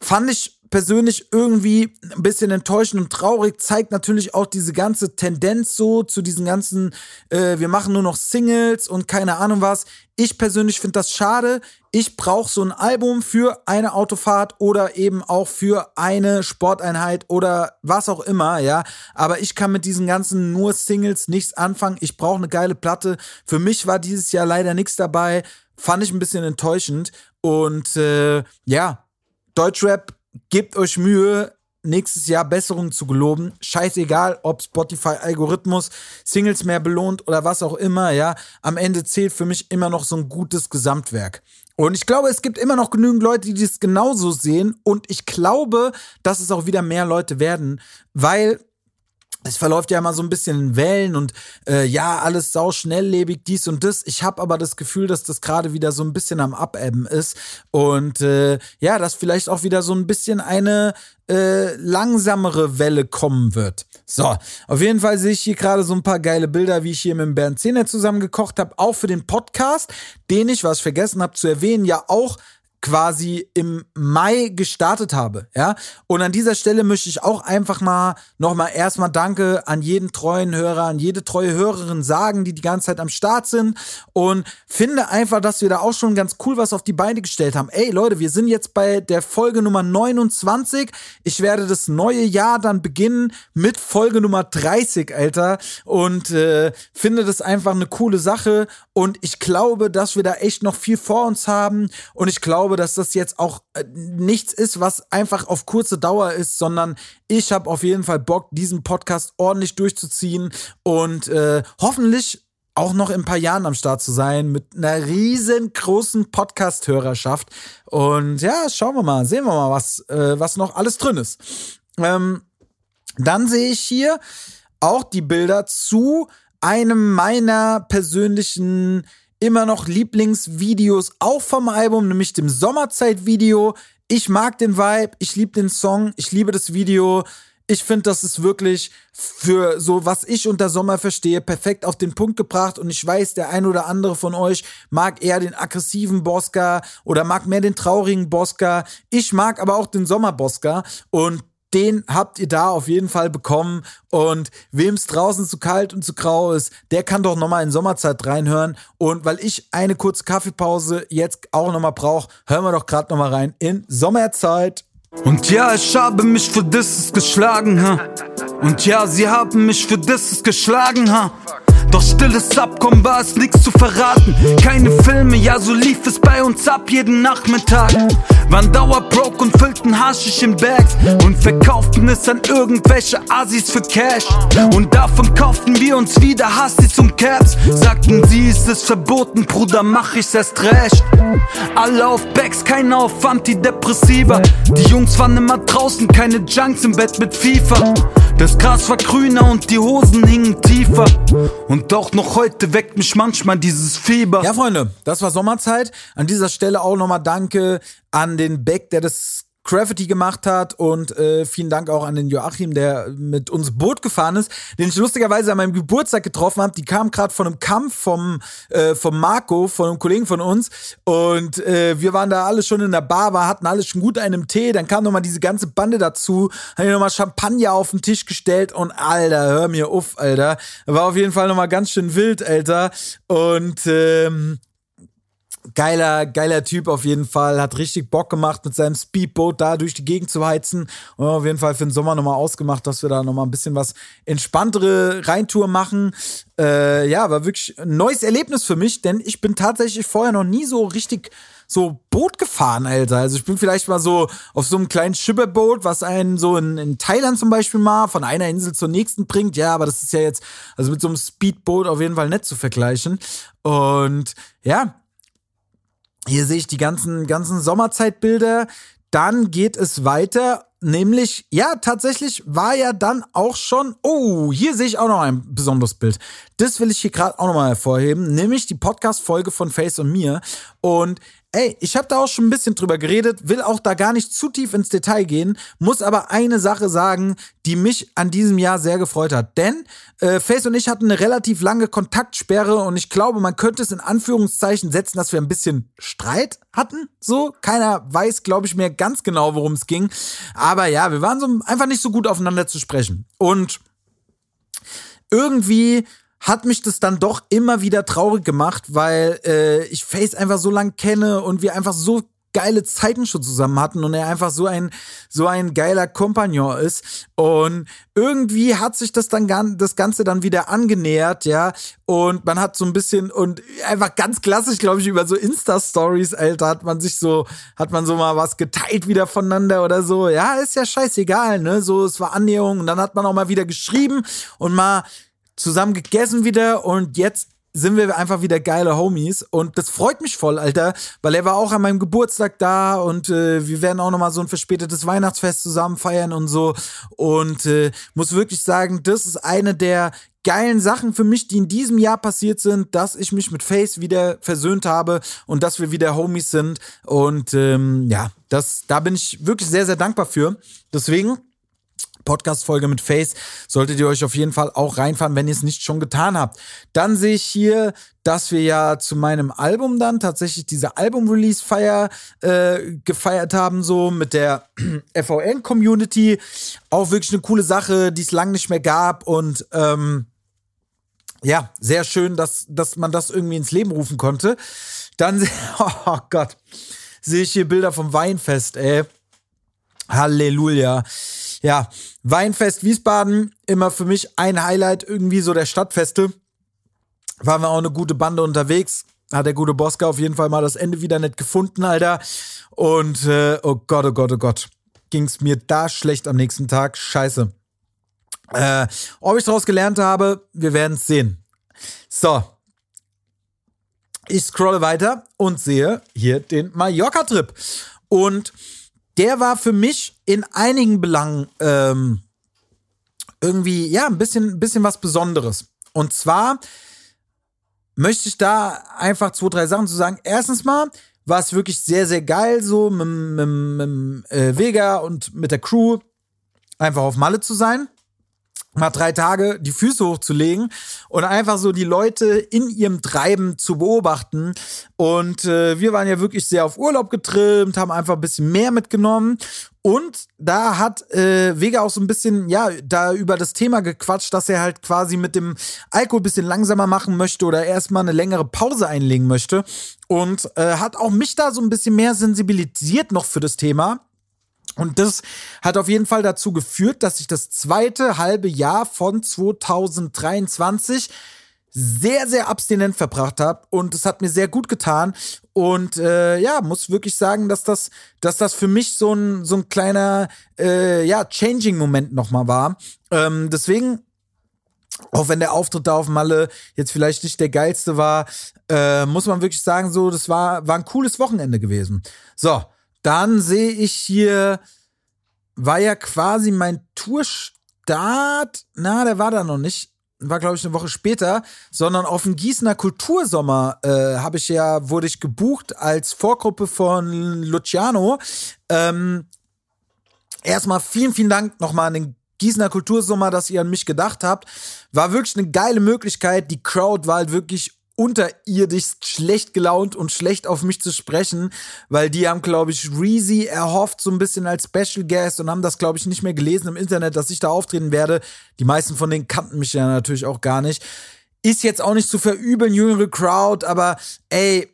Fand ich persönlich irgendwie ein bisschen enttäuschend und traurig, zeigt natürlich auch diese ganze Tendenz so zu diesen ganzen, äh, wir machen nur noch Singles und keine Ahnung was. Ich persönlich finde das schade. Ich brauche so ein Album für eine Autofahrt oder eben auch für eine Sporteinheit oder was auch immer, ja. Aber ich kann mit diesen ganzen nur Singles nichts anfangen. Ich brauche eine geile Platte. Für mich war dieses Jahr leider nichts dabei. Fand ich ein bisschen enttäuschend. Und äh, ja, Deutschrap, gebt euch Mühe nächstes Jahr Besserung zu geloben. Scheißegal, ob Spotify-Algorithmus Singles mehr belohnt oder was auch immer, ja. Am Ende zählt für mich immer noch so ein gutes Gesamtwerk. Und ich glaube, es gibt immer noch genügend Leute, die das genauso sehen. Und ich glaube, dass es auch wieder mehr Leute werden, weil es verläuft ja immer so ein bisschen in Wellen und äh, ja, alles sau schnelllebig, dies und das. Ich habe aber das Gefühl, dass das gerade wieder so ein bisschen am Abebben ist und äh, ja, dass vielleicht auch wieder so ein bisschen eine äh, langsamere Welle kommen wird. So, auf jeden Fall sehe ich hier gerade so ein paar geile Bilder, wie ich hier mit dem Bernd Zehner zusammen gekocht habe, auch für den Podcast, den ich, was ich vergessen habe zu erwähnen, ja auch quasi im Mai gestartet habe, ja. Und an dieser Stelle möchte ich auch einfach mal nochmal erstmal Danke an jeden treuen Hörer, an jede treue Hörerin sagen, die die ganze Zeit am Start sind und finde einfach, dass wir da auch schon ganz cool was auf die Beine gestellt haben. Ey Leute, wir sind jetzt bei der Folge Nummer 29. Ich werde das neue Jahr dann beginnen mit Folge Nummer 30, Alter. Und äh, finde das einfach eine coole Sache. Und ich glaube, dass wir da echt noch viel vor uns haben. Und ich glaube, glaube, dass das jetzt auch äh, nichts ist, was einfach auf kurze Dauer ist, sondern ich habe auf jeden Fall Bock, diesen Podcast ordentlich durchzuziehen und äh, hoffentlich auch noch in ein paar Jahren am Start zu sein mit einer riesengroßen Podcast-Hörerschaft. Und ja, schauen wir mal, sehen wir mal, was, äh, was noch alles drin ist. Ähm, dann sehe ich hier auch die Bilder zu einem meiner persönlichen immer noch Lieblingsvideos auch vom Album, nämlich dem Sommerzeit-Video. Ich mag den Vibe, ich liebe den Song, ich liebe das Video. Ich finde, das ist wirklich für so, was ich unter Sommer verstehe, perfekt auf den Punkt gebracht. Und ich weiß, der ein oder andere von euch mag eher den aggressiven Bosca oder mag mehr den traurigen Bosca. Ich mag aber auch den Sommer Bosca. Und den habt ihr da auf jeden Fall bekommen. Und wem es draußen zu kalt und zu grau ist, der kann doch nochmal in Sommerzeit reinhören. Und weil ich eine kurze Kaffeepause jetzt auch nochmal brauche, hören wir doch gerade nochmal rein in Sommerzeit. Und ja, ich habe mich für dieses geschlagen, ha. Und ja, sie haben mich für dieses geschlagen, ha. Doch stilles Abkommen war es nichts zu verraten. Keine Filme, ja, so lief es bei uns ab jeden Nachmittag. Waren dauerbroke und füllten Haschisch in Bags und verkauften es an irgendwelche Assis für Cash. Und davon kauften wir uns wieder Hassis und Caps. Sagten sie, ist es verboten, Bruder, mach ich's erst recht. Alle auf Bags, keiner auf Antidepressiva. Die Jungs waren immer draußen, keine Junks im Bett mit FIFA. Das Gras war grüner und die Hosen hingen tiefer. Und doch noch heute weckt mich manchmal dieses Fieber. Ja, Freunde, das war Sommerzeit. An dieser Stelle auch nochmal Danke an den Beck, der das Graffiti gemacht hat und äh, vielen Dank auch an den Joachim, der mit uns Boot gefahren ist, den ich lustigerweise an meinem Geburtstag getroffen habe. Die kam gerade von einem Kampf vom, äh, vom Marco, von einem Kollegen von uns und äh, wir waren da alle schon in der Bar, war, hatten alles schon gut einen Tee, dann kam nochmal diese ganze Bande dazu, haben nochmal Champagner auf den Tisch gestellt und Alter, hör mir auf, Alter. War auf jeden Fall nochmal ganz schön wild, Alter. Und ähm, geiler, geiler Typ auf jeden Fall. Hat richtig Bock gemacht, mit seinem Speedboat da durch die Gegend zu heizen. Und auf jeden Fall für den Sommer nochmal ausgemacht, dass wir da nochmal ein bisschen was entspanntere Reintour machen. Äh, ja, war wirklich ein neues Erlebnis für mich, denn ich bin tatsächlich vorher noch nie so richtig so Boot gefahren, Alter. Also ich bin vielleicht mal so auf so einem kleinen Schipperboot, was einen so in, in Thailand zum Beispiel mal von einer Insel zur nächsten bringt. Ja, aber das ist ja jetzt, also mit so einem Speedboot auf jeden Fall nett zu vergleichen. Und ja, hier sehe ich die ganzen, ganzen Sommerzeitbilder. Dann geht es weiter, nämlich, ja, tatsächlich war ja dann auch schon, oh, hier sehe ich auch noch ein besonderes Bild. Das will ich hier gerade auch nochmal hervorheben, nämlich die Podcast-Folge von Face und mir. Und ey, ich habe da auch schon ein bisschen drüber geredet, will auch da gar nicht zu tief ins Detail gehen, muss aber eine Sache sagen, die mich an diesem Jahr sehr gefreut hat. Denn äh, Face und ich hatten eine relativ lange Kontaktsperre und ich glaube, man könnte es in Anführungszeichen setzen, dass wir ein bisschen Streit hatten. So, keiner weiß, glaube ich, mehr ganz genau, worum es ging. Aber ja, wir waren so einfach nicht so gut aufeinander zu sprechen. Und irgendwie hat mich das dann doch immer wieder traurig gemacht, weil äh, ich Face einfach so lang kenne und wir einfach so geile Zeiten schon zusammen hatten und er einfach so ein so ein geiler Kompagnon ist und irgendwie hat sich das dann das ganze dann wieder angenähert, ja, und man hat so ein bisschen und einfach ganz klassisch, glaube ich, über so Insta Stories, Alter, hat man sich so hat man so mal was geteilt wieder voneinander oder so. Ja, ist ja scheißegal, ne? So es war Annäherung und dann hat man auch mal wieder geschrieben und mal zusammen gegessen wieder und jetzt sind wir einfach wieder geile Homies. Und das freut mich voll, Alter, weil er war auch an meinem Geburtstag da und äh, wir werden auch noch mal so ein verspätetes Weihnachtsfest zusammen feiern und so. Und äh, muss wirklich sagen, das ist eine der geilen Sachen für mich, die in diesem Jahr passiert sind, dass ich mich mit Face wieder versöhnt habe und dass wir wieder Homies sind. Und ähm, ja, das da bin ich wirklich sehr sehr dankbar für. Deswegen Podcast-Folge mit Face solltet ihr euch auf jeden Fall auch reinfahren, wenn ihr es nicht schon getan habt. Dann sehe ich hier, dass wir ja zu meinem Album dann tatsächlich diese Album-Release-Feier äh, gefeiert haben, so mit der FVN-Community. Auch wirklich eine coole Sache, die es lange nicht mehr gab und ähm, ja, sehr schön, dass, dass man das irgendwie ins Leben rufen konnte. Dann, oh Gott, sehe ich hier Bilder vom Weinfest, ey. Halleluja. Ja, Weinfest Wiesbaden, immer für mich ein Highlight irgendwie so der Stadtfeste. Waren wir auch eine gute Bande unterwegs. Hat der gute Boska auf jeden Fall mal das Ende wieder nicht gefunden, Alter. Und äh, oh Gott, oh Gott, oh Gott. Ging's mir da schlecht am nächsten Tag. Scheiße. Äh, ob ich daraus gelernt habe, wir werden es sehen. So. Ich scrolle weiter und sehe hier den Mallorca-Trip. Und der war für mich in einigen Belangen ähm, irgendwie, ja, ein bisschen, bisschen was Besonderes. Und zwar möchte ich da einfach zwei, drei Sachen zu sagen. Erstens mal war es wirklich sehr, sehr geil, so mit, mit, mit äh, Vega und mit der Crew einfach auf Malle zu sein mal drei Tage die Füße hochzulegen und einfach so die Leute in ihrem Treiben zu beobachten. Und äh, wir waren ja wirklich sehr auf Urlaub getrimmt, haben einfach ein bisschen mehr mitgenommen. Und da hat äh, Vega auch so ein bisschen, ja, da über das Thema gequatscht, dass er halt quasi mit dem Alkohol ein bisschen langsamer machen möchte oder erstmal eine längere Pause einlegen möchte. Und äh, hat auch mich da so ein bisschen mehr sensibilisiert noch für das Thema. Und das hat auf jeden Fall dazu geführt, dass ich das zweite halbe Jahr von 2023 sehr, sehr abstinent verbracht habe und es hat mir sehr gut getan. Und äh, ja, muss wirklich sagen, dass das, dass das für mich so ein, so ein kleiner äh, ja, Changing-Moment nochmal war. Ähm, deswegen, auch wenn der Auftritt da auf Malle jetzt vielleicht nicht der geilste war, äh, muss man wirklich sagen, so, das war, war ein cooles Wochenende gewesen. So, dann sehe ich hier, war ja quasi mein Tourstart. Na, der war da noch nicht. War, glaube ich, eine Woche später, sondern auf dem Gießener Kultursommer äh, habe ich ja, wurde ich gebucht als Vorgruppe von Luciano. Ähm, erstmal vielen, vielen Dank nochmal an den Gießener Kultursommer, dass ihr an mich gedacht habt. War wirklich eine geile Möglichkeit. Die Crowd war halt wirklich unterirdisch schlecht gelaunt und schlecht auf mich zu sprechen, weil die haben, glaube ich, Reezy erhofft so ein bisschen als Special Guest und haben das, glaube ich, nicht mehr gelesen im Internet, dass ich da auftreten werde. Die meisten von denen kannten mich ja natürlich auch gar nicht. Ist jetzt auch nicht zu verübeln, jüngere Crowd, aber ey,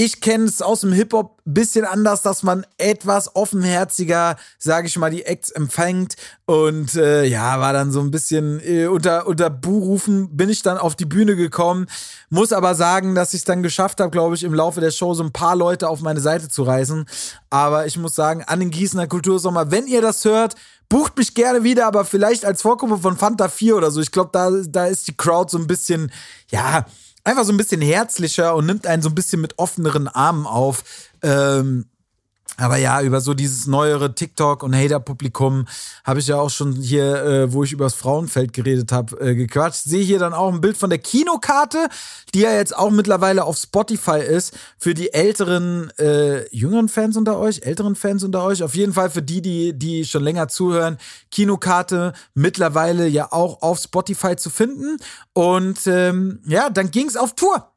ich kenne es aus dem Hip-Hop bisschen anders, dass man etwas offenherziger, sage ich mal, die Acts empfängt. Und äh, ja, war dann so ein bisschen äh, unter, unter Buhrufen bin ich dann auf die Bühne gekommen. Muss aber sagen, dass ich es dann geschafft habe, glaube ich, im Laufe der Show so ein paar Leute auf meine Seite zu reißen. Aber ich muss sagen, an den Gießener Kultursommer, wenn ihr das hört, bucht mich gerne wieder, aber vielleicht als Vorgruppe von Fanta 4 oder so. Ich glaube, da, da ist die Crowd so ein bisschen, ja, einfach so ein bisschen herzlicher und nimmt einen so ein bisschen mit offeneren Armen auf. Ähm, Aber ja, über so dieses neuere TikTok und Hater-Publikum habe ich ja auch schon hier, äh, wo ich über das Frauenfeld geredet habe, äh, gequatscht. Sehe hier dann auch ein Bild von der Kinokarte, die ja jetzt auch mittlerweile auf Spotify ist. Für die älteren, äh, jüngeren Fans unter euch, älteren Fans unter euch. Auf jeden Fall für die, die, die schon länger zuhören. Kinokarte mittlerweile ja auch auf Spotify zu finden. Und ähm, ja, dann ging es auf Tour.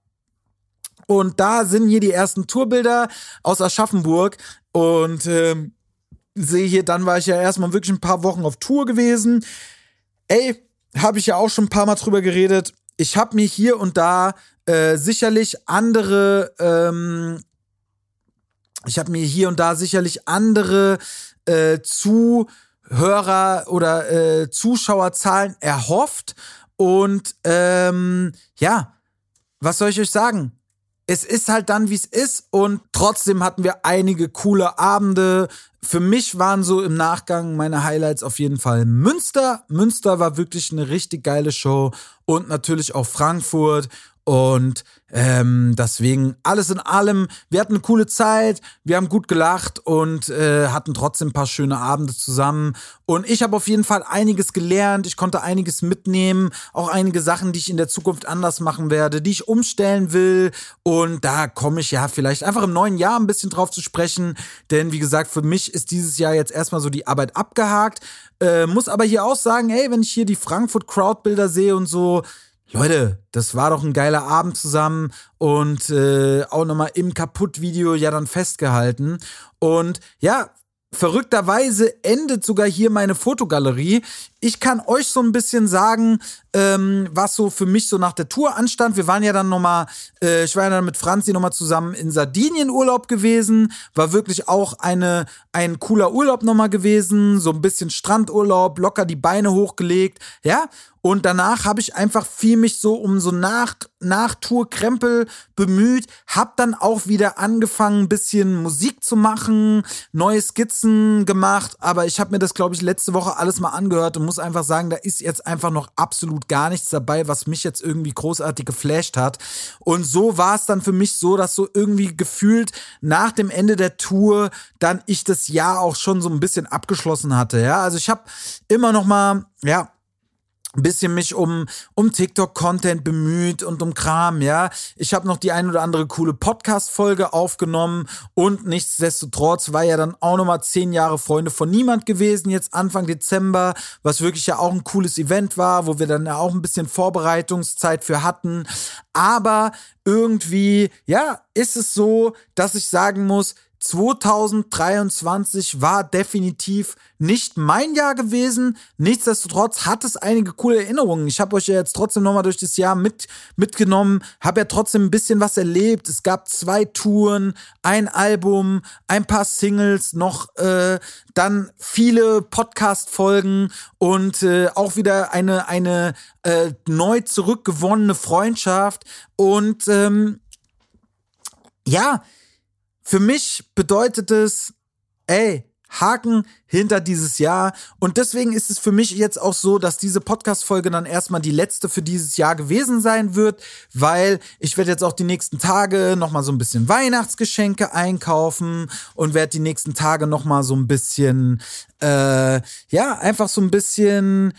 Und da sind hier die ersten Tourbilder aus Aschaffenburg. Und ähm, sehe hier, dann war ich ja erstmal wirklich ein paar Wochen auf Tour gewesen. Ey, habe ich ja auch schon ein paar Mal drüber geredet. Ich habe mir hier und da äh, sicherlich andere, ähm, ich habe mir hier und da sicherlich andere äh, Zuhörer oder äh, Zuschauerzahlen erhofft. Und ähm, ja, was soll ich euch sagen? Es ist halt dann, wie es ist. Und trotzdem hatten wir einige coole Abende. Für mich waren so im Nachgang meine Highlights auf jeden Fall Münster. Münster war wirklich eine richtig geile Show. Und natürlich auch Frankfurt. Und ähm, deswegen alles in allem, wir hatten eine coole Zeit, wir haben gut gelacht und äh, hatten trotzdem ein paar schöne Abende zusammen. Und ich habe auf jeden Fall einiges gelernt, ich konnte einiges mitnehmen, auch einige Sachen, die ich in der Zukunft anders machen werde, die ich umstellen will. Und da komme ich ja vielleicht einfach im neuen Jahr ein bisschen drauf zu sprechen. Denn wie gesagt, für mich ist dieses Jahr jetzt erstmal so die Arbeit abgehakt. Äh, muss aber hier auch sagen, hey, wenn ich hier die Frankfurt Crowdbilder sehe und so, Leute, das war doch ein geiler Abend zusammen und äh, auch nochmal im Kaputt-Video ja dann festgehalten. Und ja, verrückterweise endet sogar hier meine Fotogalerie. Ich kann euch so ein bisschen sagen, ähm, was so für mich so nach der Tour anstand. Wir waren ja dann nochmal, äh, ich war ja dann mit Franzi nochmal zusammen in Sardinien Urlaub gewesen. War wirklich auch eine, ein cooler Urlaub nochmal gewesen. So ein bisschen Strandurlaub, locker die Beine hochgelegt. Ja, und danach habe ich einfach viel mich so um so nach, nach Tour-Krempel bemüht, hab dann auch wieder angefangen, ein bisschen Musik zu machen, neue Skizzen gemacht, aber ich habe mir das, glaube ich, letzte Woche alles mal angehört und muss einfach sagen, da ist jetzt einfach noch absolut gar nichts dabei, was mich jetzt irgendwie großartig geflasht hat. Und so war es dann für mich so, dass so irgendwie gefühlt nach dem Ende der Tour dann ich das Jahr auch schon so ein bisschen abgeschlossen hatte. Ja, also ich habe immer noch mal, ja, bisschen mich um, um TikTok-Content bemüht und um Kram, ja. Ich habe noch die ein oder andere coole Podcast-Folge aufgenommen und nichtsdestotrotz war ja dann auch nochmal zehn Jahre Freunde von niemand gewesen, jetzt Anfang Dezember, was wirklich ja auch ein cooles Event war, wo wir dann ja auch ein bisschen Vorbereitungszeit für hatten. Aber irgendwie, ja, ist es so, dass ich sagen muss, 2023 war definitiv nicht mein Jahr gewesen. Nichtsdestotrotz hat es einige coole Erinnerungen. Ich habe euch ja jetzt trotzdem nochmal durch das Jahr mit, mitgenommen, habe ja trotzdem ein bisschen was erlebt. Es gab zwei Touren, ein Album, ein paar Singles, noch äh, dann viele Podcast-Folgen und äh, auch wieder eine, eine äh, neu zurückgewonnene Freundschaft. Und ähm, ja, für mich bedeutet es, ey, Haken hinter dieses Jahr. Und deswegen ist es für mich jetzt auch so, dass diese Podcast-Folge dann erstmal die letzte für dieses Jahr gewesen sein wird, weil ich werde jetzt auch die nächsten Tage nochmal so ein bisschen Weihnachtsgeschenke einkaufen und werde die nächsten Tage nochmal so ein bisschen, äh, ja, einfach so ein bisschen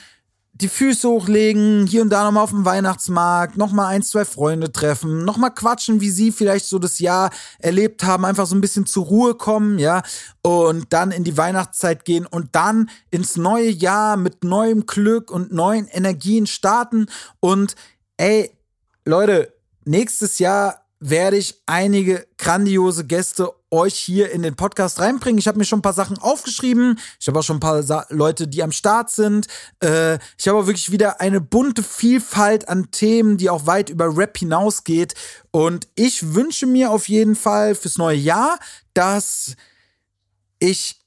die Füße hochlegen, hier und da nochmal auf dem Weihnachtsmarkt, nochmal ein, zwei Freunde treffen, nochmal quatschen, wie sie vielleicht so das Jahr erlebt haben, einfach so ein bisschen zur Ruhe kommen, ja, und dann in die Weihnachtszeit gehen und dann ins neue Jahr mit neuem Glück und neuen Energien starten und ey, Leute, nächstes Jahr werde ich einige grandiose Gäste euch hier in den Podcast reinbringen. Ich habe mir schon ein paar Sachen aufgeschrieben. Ich habe auch schon ein paar Sa Leute, die am Start sind. Äh, ich habe auch wirklich wieder eine bunte Vielfalt an Themen, die auch weit über Rap hinausgeht. Und ich wünsche mir auf jeden Fall fürs neue Jahr, dass ich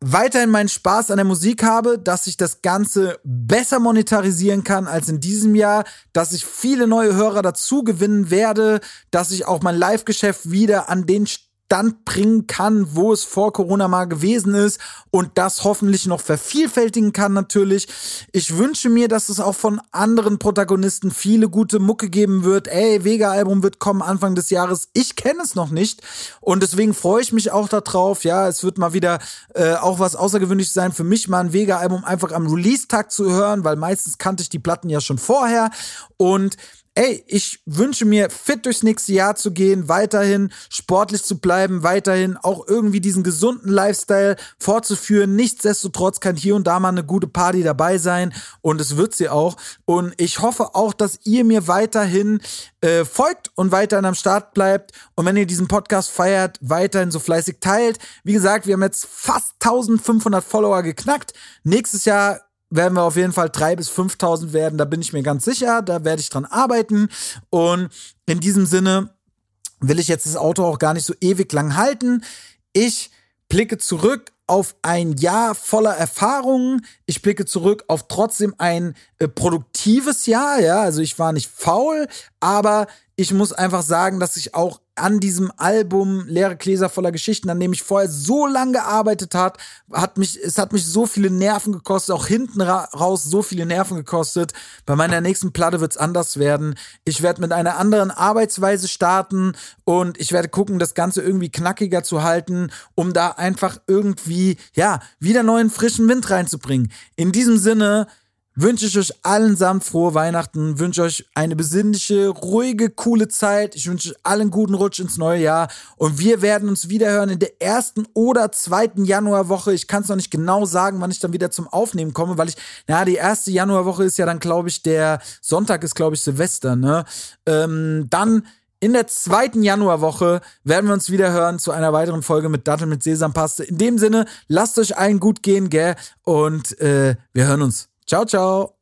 weiterhin meinen Spaß an der Musik habe, dass ich das Ganze besser monetarisieren kann als in diesem Jahr, dass ich viele neue Hörer dazu gewinnen werde, dass ich auch mein Live-Geschäft wieder an den Stand bringen kann, wo es vor Corona mal gewesen ist und das hoffentlich noch vervielfältigen kann natürlich. Ich wünsche mir, dass es auch von anderen Protagonisten viele gute Mucke geben wird. Ey, Vega-Album wird kommen Anfang des Jahres. Ich kenne es noch nicht und deswegen freue ich mich auch darauf. Ja, es wird mal wieder äh, auch was Außergewöhnliches sein für mich, mal ein Vega-Album einfach am Release-Tag zu hören, weil meistens kannte ich die Platten ja schon vorher und ey, ich wünsche mir, fit durchs nächste Jahr zu gehen, weiterhin sportlich zu bleiben, weiterhin auch irgendwie diesen gesunden Lifestyle fortzuführen. Nichtsdestotrotz kann hier und da mal eine gute Party dabei sein und es wird sie auch. Und ich hoffe auch, dass ihr mir weiterhin äh, folgt und weiterhin am Start bleibt. Und wenn ihr diesen Podcast feiert, weiterhin so fleißig teilt. Wie gesagt, wir haben jetzt fast 1500 Follower geknackt. Nächstes Jahr werden wir auf jeden Fall 3.000 bis 5.000 werden. Da bin ich mir ganz sicher. Da werde ich dran arbeiten. Und in diesem Sinne will ich jetzt das Auto auch gar nicht so ewig lang halten. Ich blicke zurück auf ein Jahr voller Erfahrungen. Ich blicke zurück auf trotzdem ein äh, produktives Jahr. Ja, also ich war nicht faul, aber ich muss einfach sagen, dass ich auch an diesem Album Leere Gläser voller Geschichten, an dem ich vorher so lange gearbeitet hat, hat mich, es hat mich so viele Nerven gekostet, auch hinten ra raus so viele Nerven gekostet. Bei meiner nächsten Platte wird's anders werden. Ich werde mit einer anderen Arbeitsweise starten und ich werde gucken, das Ganze irgendwie knackiger zu halten, um da einfach irgendwie, ja, wieder neuen frischen Wind reinzubringen. In diesem Sinne, wünsche ich euch allen samt frohe Weihnachten, wünsche euch eine besinnliche, ruhige, coole Zeit. Ich wünsche euch allen guten Rutsch ins neue Jahr und wir werden uns wiederhören in der ersten oder zweiten Januarwoche. Ich kann es noch nicht genau sagen, wann ich dann wieder zum Aufnehmen komme, weil ich, na, die erste Januarwoche ist ja dann, glaube ich, der Sonntag ist, glaube ich, Silvester, ne? Ähm, dann in der zweiten Januarwoche werden wir uns wieder hören zu einer weiteren Folge mit Dattel mit Sesampaste. In dem Sinne, lasst euch allen gut gehen, gell? Und äh, wir hören uns. Ciao, ciao.